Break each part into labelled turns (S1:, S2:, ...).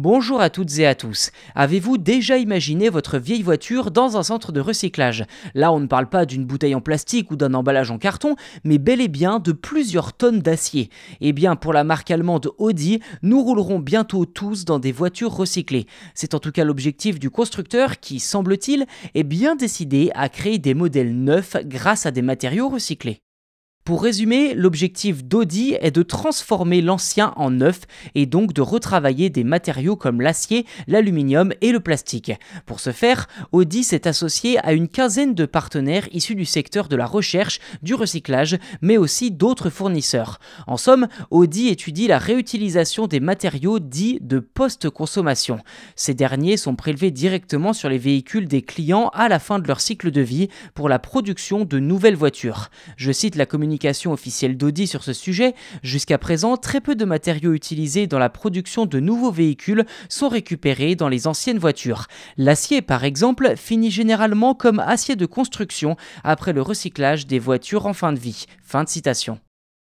S1: Bonjour à toutes et à tous. Avez-vous déjà imaginé votre vieille voiture dans un centre de recyclage? Là, on ne parle pas d'une bouteille en plastique ou d'un emballage en carton, mais bel et bien de plusieurs tonnes d'acier. Eh bien, pour la marque allemande Audi, nous roulerons bientôt tous dans des voitures recyclées. C'est en tout cas l'objectif du constructeur qui, semble-t-il, est bien décidé à créer des modèles neufs grâce à des matériaux recyclés. Pour résumer, l'objectif d'Audi est de transformer l'ancien en neuf et donc de retravailler des matériaux comme l'acier, l'aluminium et le plastique. Pour ce faire, Audi s'est associé à une quinzaine de partenaires issus du secteur de la recherche, du recyclage, mais aussi d'autres fournisseurs. En somme, Audi étudie la réutilisation des matériaux dits de post-consommation. Ces derniers sont prélevés directement sur les véhicules des clients à la fin de leur cycle de vie pour la production de nouvelles voitures. Je cite la communication officielle d'Audi sur ce sujet, jusqu'à présent, très peu de matériaux utilisés dans la production de nouveaux véhicules sont récupérés dans les anciennes voitures. L'acier, par exemple, finit généralement comme acier de construction après le recyclage des voitures en fin de vie. Fin de citation.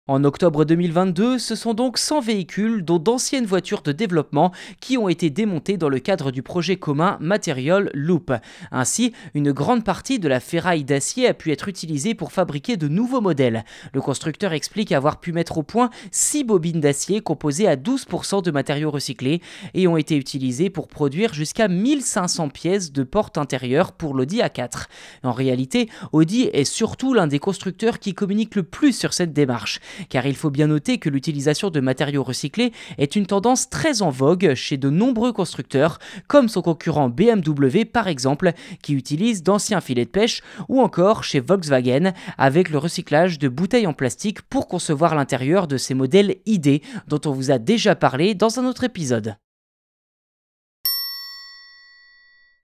S1: En octobre 2022, ce sont donc 100 véhicules, dont d'anciennes voitures de développement, qui ont été démontés dans le cadre du projet commun Material Loop. Ainsi, une grande partie de la ferraille d'acier a pu être utilisée pour fabriquer de nouveaux modèles. Le constructeur explique avoir pu mettre au point 6 bobines d'acier composées à 12% de matériaux recyclés et ont été utilisées pour produire jusqu'à 1500 pièces de portes intérieures pour l'Audi A4. En réalité, Audi est surtout l'un des constructeurs qui communique le plus sur cette démarche car il faut bien noter que l'utilisation de matériaux recyclés est une tendance très en vogue chez de nombreux constructeurs, comme son concurrent BMW par exemple, qui utilise d'anciens filets de pêche, ou encore chez Volkswagen avec le recyclage de bouteilles en plastique pour concevoir l'intérieur de ces modèles ID dont on vous a déjà parlé dans un autre épisode.